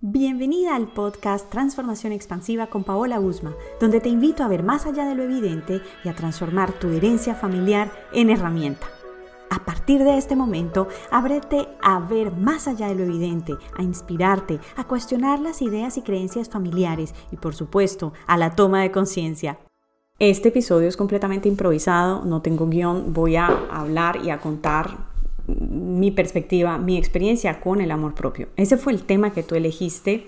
Bienvenida al podcast Transformación Expansiva con Paola Usma, donde te invito a ver más allá de lo evidente y a transformar tu herencia familiar en herramienta. A partir de este momento, ábrete a ver más allá de lo evidente, a inspirarte, a cuestionar las ideas y creencias familiares y, por supuesto, a la toma de conciencia. Este episodio es completamente improvisado, no tengo guion, voy a hablar y a contar mi perspectiva, mi experiencia con el amor propio. Ese fue el tema que tú elegiste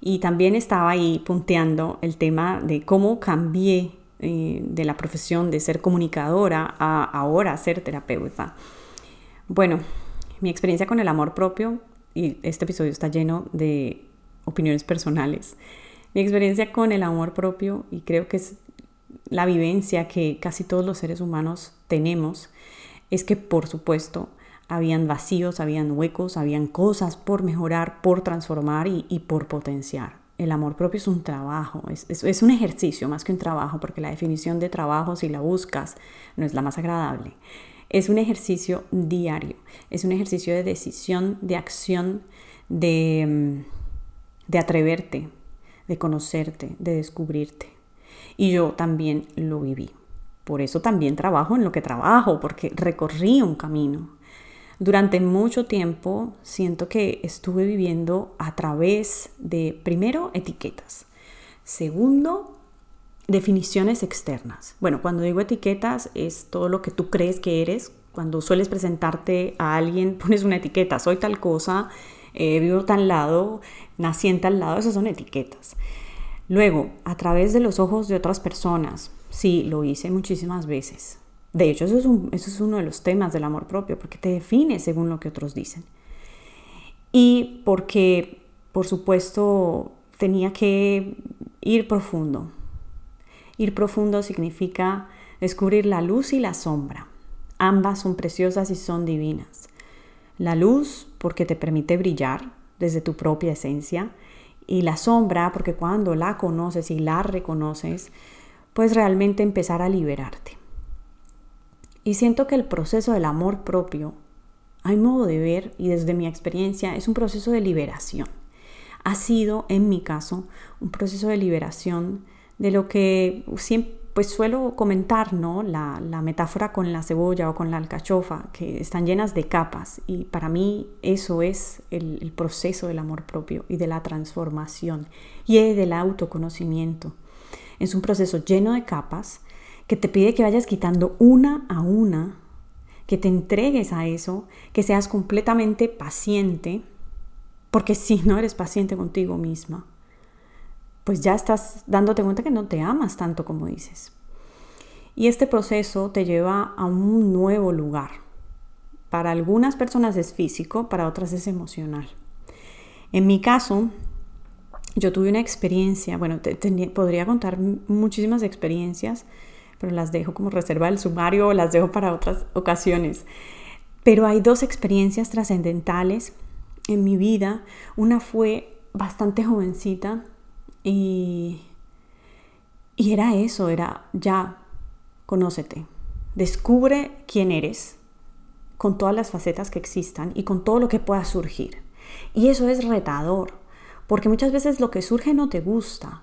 y también estaba ahí punteando el tema de cómo cambié eh, de la profesión de ser comunicadora a ahora ser terapeuta. Bueno, mi experiencia con el amor propio, y este episodio está lleno de opiniones personales, mi experiencia con el amor propio, y creo que es la vivencia que casi todos los seres humanos tenemos, es que por supuesto habían vacíos, habían huecos, habían cosas por mejorar, por transformar y, por potenciar. El amor propio es un trabajo, es, es, un ejercicio más que un trabajo, porque la definición de trabajo, si la buscas, no es la más agradable. Es un ejercicio diario, es un ejercicio de decisión, de acción, de, mm, de atreverte, de conocerte, de descubrirte. Y yo también lo viví. Por eso también trabajo en lo que trabajo, porque recorrí un camino. Durante mucho tiempo siento que estuve viviendo a través de, primero, etiquetas. Segundo, definiciones externas. Bueno, cuando digo etiquetas es todo lo que tú crees que eres. Cuando sueles presentarte a alguien, pones una etiqueta, soy tal cosa, eh, vivo tal lado, nací en tal lado, esas son etiquetas. Luego, a través de los ojos de otras personas, sí, lo hice muchísimas veces. De hecho, eso es, uno de los temas del amor propio, porque te define según lo que otros dicen. Y porque, por supuesto, tenía que ir profundo. Ir profundo significa descubrir la luz y la sombra. Ambas son preciosas y son divinas. La luz porque te permite brillar desde tu propia esencia y la sombra porque cuando la conoces y la reconoces, puedes realmente empezar a liberarte. Y siento que el proceso del amor propio, mi modo de ver y desde mi experiencia, es un proceso de liberación. Ha sido, en mi caso, un proceso de liberación de lo que siempre pues suelo comentar, ¿no? La, metáfora con la cebolla o con la alcachofa, que están llenas de capas. Y para mí eso es el, el proceso del amor propio y de la transformación y del autoconocimiento. Es un proceso lleno de capas que te pide que vayas quitando una a una, que te entregues a eso, que seas completamente paciente, porque si no eres paciente contigo misma, pues ya estás dándote cuenta que no te amas tanto como dices. Y este proceso te lleva a un nuevo lugar. Para algunas personas es físico, para otras es emocional. En mi caso, yo tuve una experiencia, bueno, podría contar muchísimas experiencias, pero las dejo como reserva del sumario o las dejo para otras ocasiones. Pero hay dos experiencias trascendentales en mi vida. Una fue bastante jovencita y, y era eso, era ya, conócete, descubre quién eres con todas las facetas que existan y con todo lo que pueda surgir. Y eso es retador, porque muchas veces lo que surge no te gusta,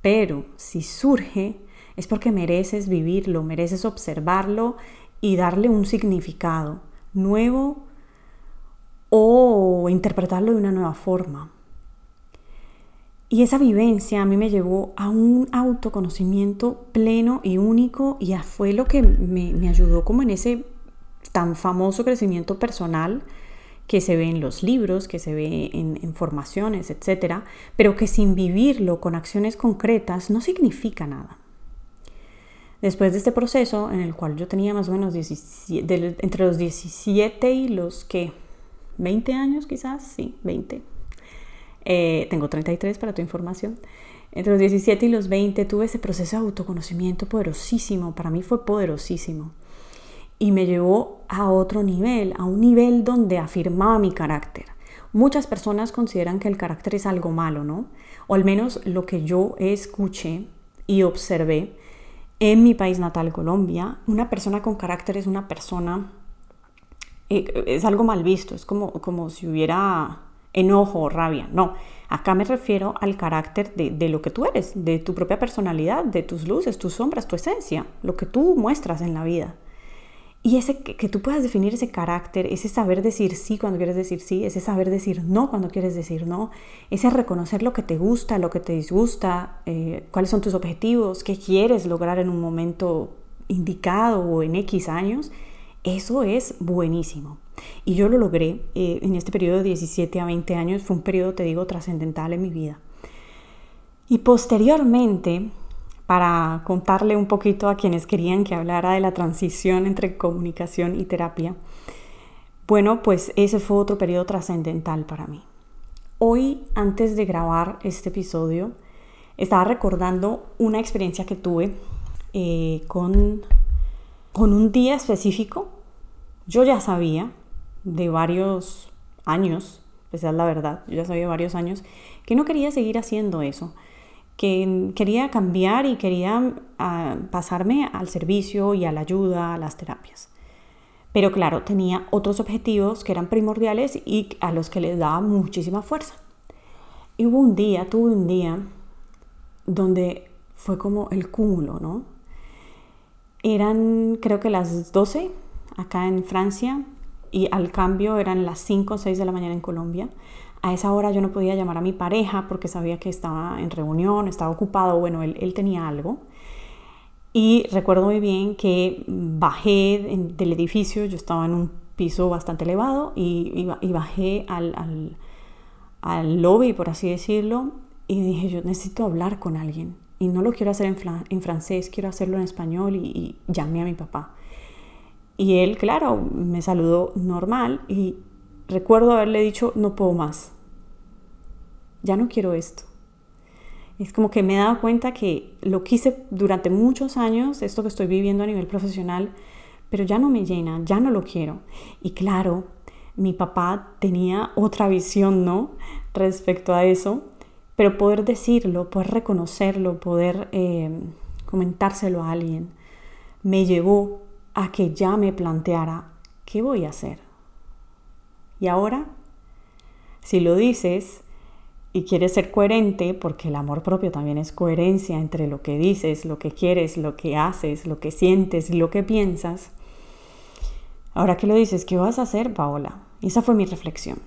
pero si surge, es porque mereces vivirlo, mereces observarlo y darle un significado nuevo o interpretarlo de una nueva forma. Y esa vivencia a mí me llevó a un autoconocimiento pleno y único y fue lo que me, ayudó como en ese tan famoso crecimiento personal que se ve en los libros, que se ve en, en formaciones, etcétera, pero que sin vivirlo con acciones concretas no significa nada. Después de este proceso, en el cual yo tenía más o menos entre los 17 y los que 20 años quizás, sí, 20. Eh, tengo 33 para tu información. Entre los 17 y los 20 tuve ese proceso de autoconocimiento poderosísimo, para mí fue poderosísimo. Y me llevó a otro nivel, a un nivel donde afirmaba mi carácter. Muchas personas consideran que el carácter es algo malo, ¿no? O al menos lo que yo escuché y observé en mi país natal, Colombia, una persona con carácter es una persona, eh, es algo mal visto, es como, como si hubiera enojo o rabia, no. Acá me refiero al carácter de, lo que tú eres, de tu propia personalidad, de tus luces, tus sombras, tu esencia, lo que tú muestras en la vida. Y ese que, tú puedas definir ese carácter, ese saber decir sí cuando quieres decir sí, ese saber decir no cuando quieres decir no, ese reconocer lo que te gusta, lo que te disgusta, eh, cuáles son tus objetivos, qué quieres lograr en un momento indicado o en X años, eso es buenísimo. Y yo lo logré eh, en este periodo de 17 a 20 años, fue un periodo, te digo, trascendental en mi vida. Y posteriormente, para contarle un poquito a quienes querían que hablara de la transición entre comunicación y terapia, bueno, pues ese fue otro periodo trascendental para mí. Hoy, antes de grabar este episodio, estaba recordando una experiencia que tuve eh, con, con un día específico. Yo ya sabía de varios años, pues es la verdad, yo ya sabía varios años, que no quería seguir haciendo eso, que quería cambiar y quería ah, pasarme al servicio y a la ayuda, a las terapias. Pero claro, tenía otros objetivos que eran primordiales y a los que les daba muchísima fuerza. Y hubo un día, tuve un día donde fue como el cúmulo, ¿no? Eran creo que las 12 acá en Francia y al cambio eran las 5 o 6 de la mañana en Colombia. A esa hora yo no podía llamar a mi pareja porque sabía que estaba en reunión, estaba ocupado, bueno, él, él tenía algo. Y recuerdo muy bien que bajé del edificio, yo estaba en un piso bastante elevado y, bajé al, al, lobby, por así decirlo, y dije, yo necesito hablar con alguien. Y no lo quiero hacer en, en francés, quiero hacerlo en español y, y llamé a mi papá. Y él, claro, me saludó normal y recuerdo haberle dicho, no puedo más. Ya no quiero esto. Es como que me he dado cuenta que lo quise durante muchos años, esto que estoy viviendo a nivel profesional, pero ya no me llena, ya no lo quiero. Y claro, mi papá tenía otra visión, ¿no? Respecto a eso, pero poder decirlo, poder reconocerlo, poder eh, comentárselo a alguien, me llevó a que ya me planteara qué voy a hacer. Y ahora, si lo dices y quieres ser coherente, porque el amor propio también es coherencia entre lo que dices, lo que quieres, lo que haces, lo que sientes y lo que piensas, ahora que lo dices, ¿qué vas a hacer, Paola? esa fue mi reflexión.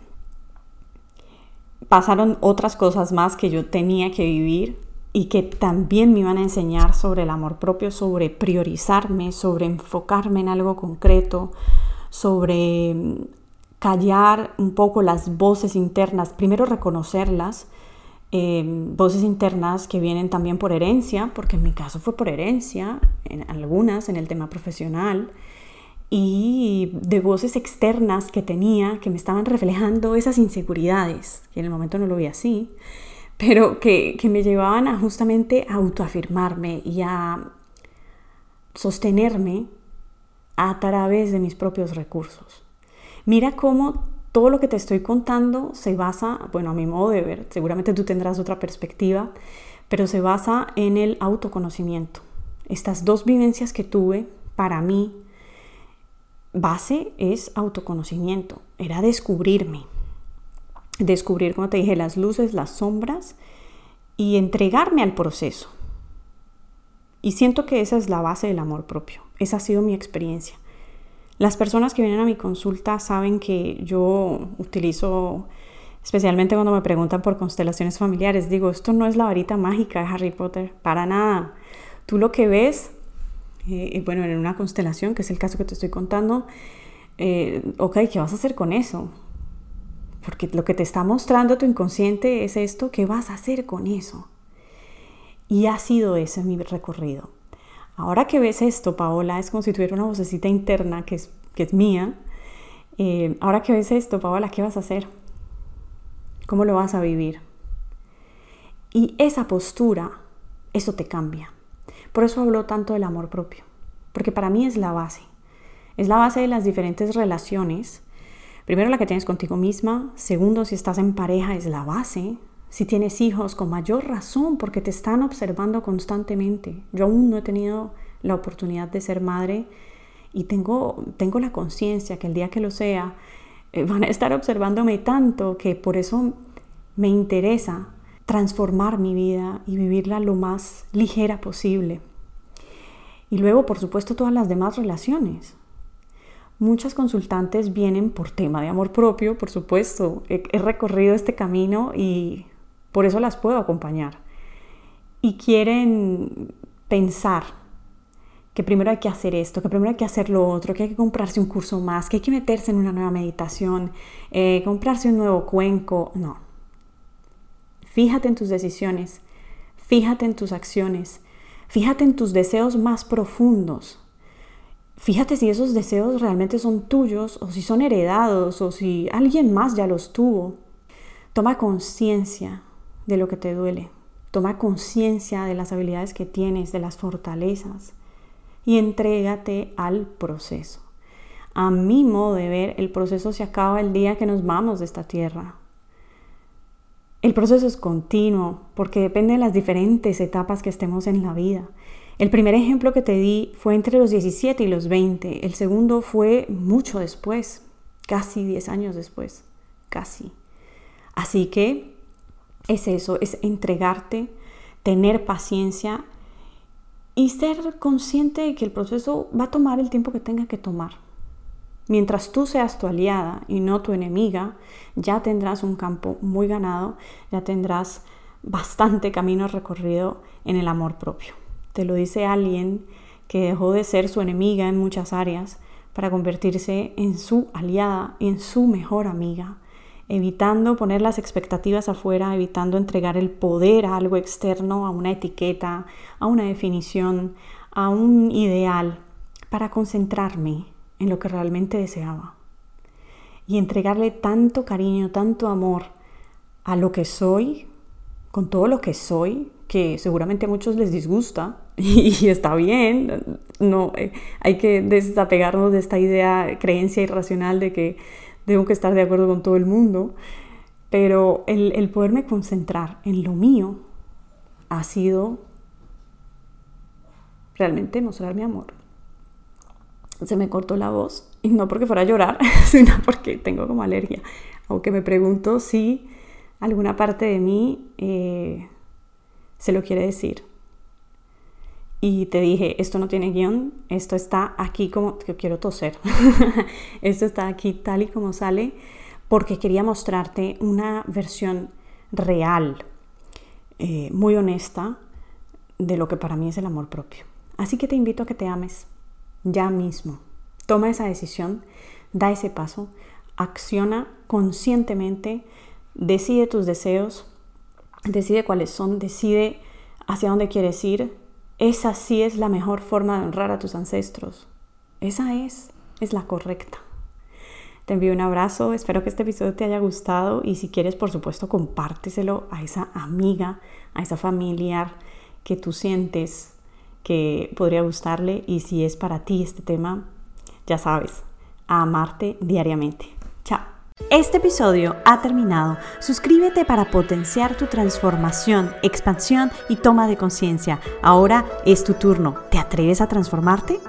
Pasaron otras cosas más que yo tenía que vivir y que también me iban a enseñar sobre el amor propio, sobre priorizarme, sobre enfocarme en algo concreto, sobre callar un poco las voces internas, primero reconocerlas, em, voces internas que vienen también por herencia, porque en mi caso fue por herencia, en algunas en el tema profesional, y de voces externas que tenía que me estaban reflejando esas inseguridades, que en el momento no lo vi así, pero que, me llevaban a justamente a autoafirmarme y a sostenerme a través de mis propios recursos. Mira cómo todo lo que te estoy contando se basa, bueno, a mi modo de ver, seguramente tú tendrás otra perspectiva, pero se basa en el autoconocimiento. Estas dos vivencias que tuve, para mí, base es autoconocimiento, era descubrirme, descubrir, como te dije, las luces, las sombras y entregarme al proceso. Y siento que esa es la base del amor propio. Esa ha sido mi experiencia. Las personas que vienen a mi consulta saben que yo utilizo, especialmente cuando me preguntan por constelaciones familiares, digo, esto no es la varita mágica de Harry Potter, para nada. Tú lo que ves, eh, bueno, en una constelación, que es el caso que te estoy contando, eh, ok, ¿qué vas a hacer con eso? Porque lo que te está mostrando tu inconsciente es esto, ¿qué vas a hacer con eso? Y ha sido ese mi recorrido. Ahora que ves esto, Paola, es como si tuviera una vocecita interna que es, que es mía. Eh, ahora que ves esto, Paola, ¿qué vas a hacer? ¿Cómo lo vas a vivir? Y esa postura, eso te cambia. Por eso hablo tanto del amor propio, porque para mí es la base. Es la base de las diferentes relaciones Primero la que tienes contigo misma, segundo si estás en pareja es la base, si tienes hijos con mayor razón porque te están observando constantemente. Yo aún no he tenido la oportunidad de ser madre y tengo, tengo la conciencia que el día que lo sea eh, van a estar observándome tanto que por eso me interesa transformar mi vida y vivirla lo más ligera posible. Y luego, por supuesto, todas las demás relaciones. Muchas consultantes vienen por tema de amor propio, por supuesto. He, recorrido este camino y por eso las puedo acompañar. Y quieren pensar que primero hay que hacer esto, que primero hay que hacer lo otro, que hay que comprarse un curso más, que hay que meterse en una nueva meditación, eh, comprarse un nuevo cuenco. No. Fíjate en tus decisiones, fíjate en tus acciones, fíjate en tus deseos más profundos. Fíjate si esos deseos realmente son tuyos o si son heredados o si alguien más ya los tuvo. Toma conciencia de lo que te duele. Toma conciencia de las habilidades que tienes, de las fortalezas y entrégate al proceso. A mi modo de ver, el proceso se acaba el día que nos vamos de esta tierra. El proceso es continuo porque depende de las diferentes etapas que estemos en la vida. El primer ejemplo que te di fue entre los 17 y los 20. El segundo fue mucho después, casi 10 años después, casi. Así que es eso, es entregarte, tener paciencia y ser consciente de que el proceso va a tomar el tiempo que tenga que tomar. Mientras tú seas tu aliada y no tu enemiga, ya tendrás un campo muy ganado, ya tendrás bastante camino recorrido en el amor propio. Te lo dice alguien que dejó de ser su enemiga en muchas áreas para convertirse en su aliada en su mejor amiga evitando poner las expectativas afuera, evitando entregar el poder a algo externo, a una etiqueta, a una definición, a un ideal, para concentrarme en lo que realmente deseaba. Y entregarle tanto cariño, tanto amor a lo que soy, con todo lo que soy, que seguramente a muchos les disgusta y, está bien, no eh, hay que desapegarnos de esta idea, creencia irracional de que tengo que estar de acuerdo con todo el mundo, pero el, el poderme concentrar en lo mío ha sido realmente mostrar mi amor. Se me cortó la voz, y no porque fuera a llorar, sino porque tengo como alergia. Aunque me pregunto si alguna parte de mí eh, se lo quiere decir y te dije, esto no tiene guion, esto está aquí como, que quiero toser, esto está aquí tal y como sale, porque quería mostrarte una versión real, eh, muy honesta, de lo que para mí es el amor propio. Así que te invito a que te ames ya mismo. Toma esa decisión, da ese paso, acciona conscientemente, decide tus deseos, decide cuáles son, decide hacia dónde quieres ir, esa sí es la mejor forma de honrar a tus ancestros. Esa es, es la correcta. Te envío un abrazo, espero que este episodio te haya gustado y si quieres, por supuesto, compárteselo a esa amiga, a esa familiar que tú sientes que podría gustarle y si es para ti este tema, ya sabes, a amarte diariamente. Chao. Este episodio ha terminado. Suscríbete para potenciar tu transformación, expansión y toma de conciencia. Ahora es tu turno. ¿Te atreves a transformarte?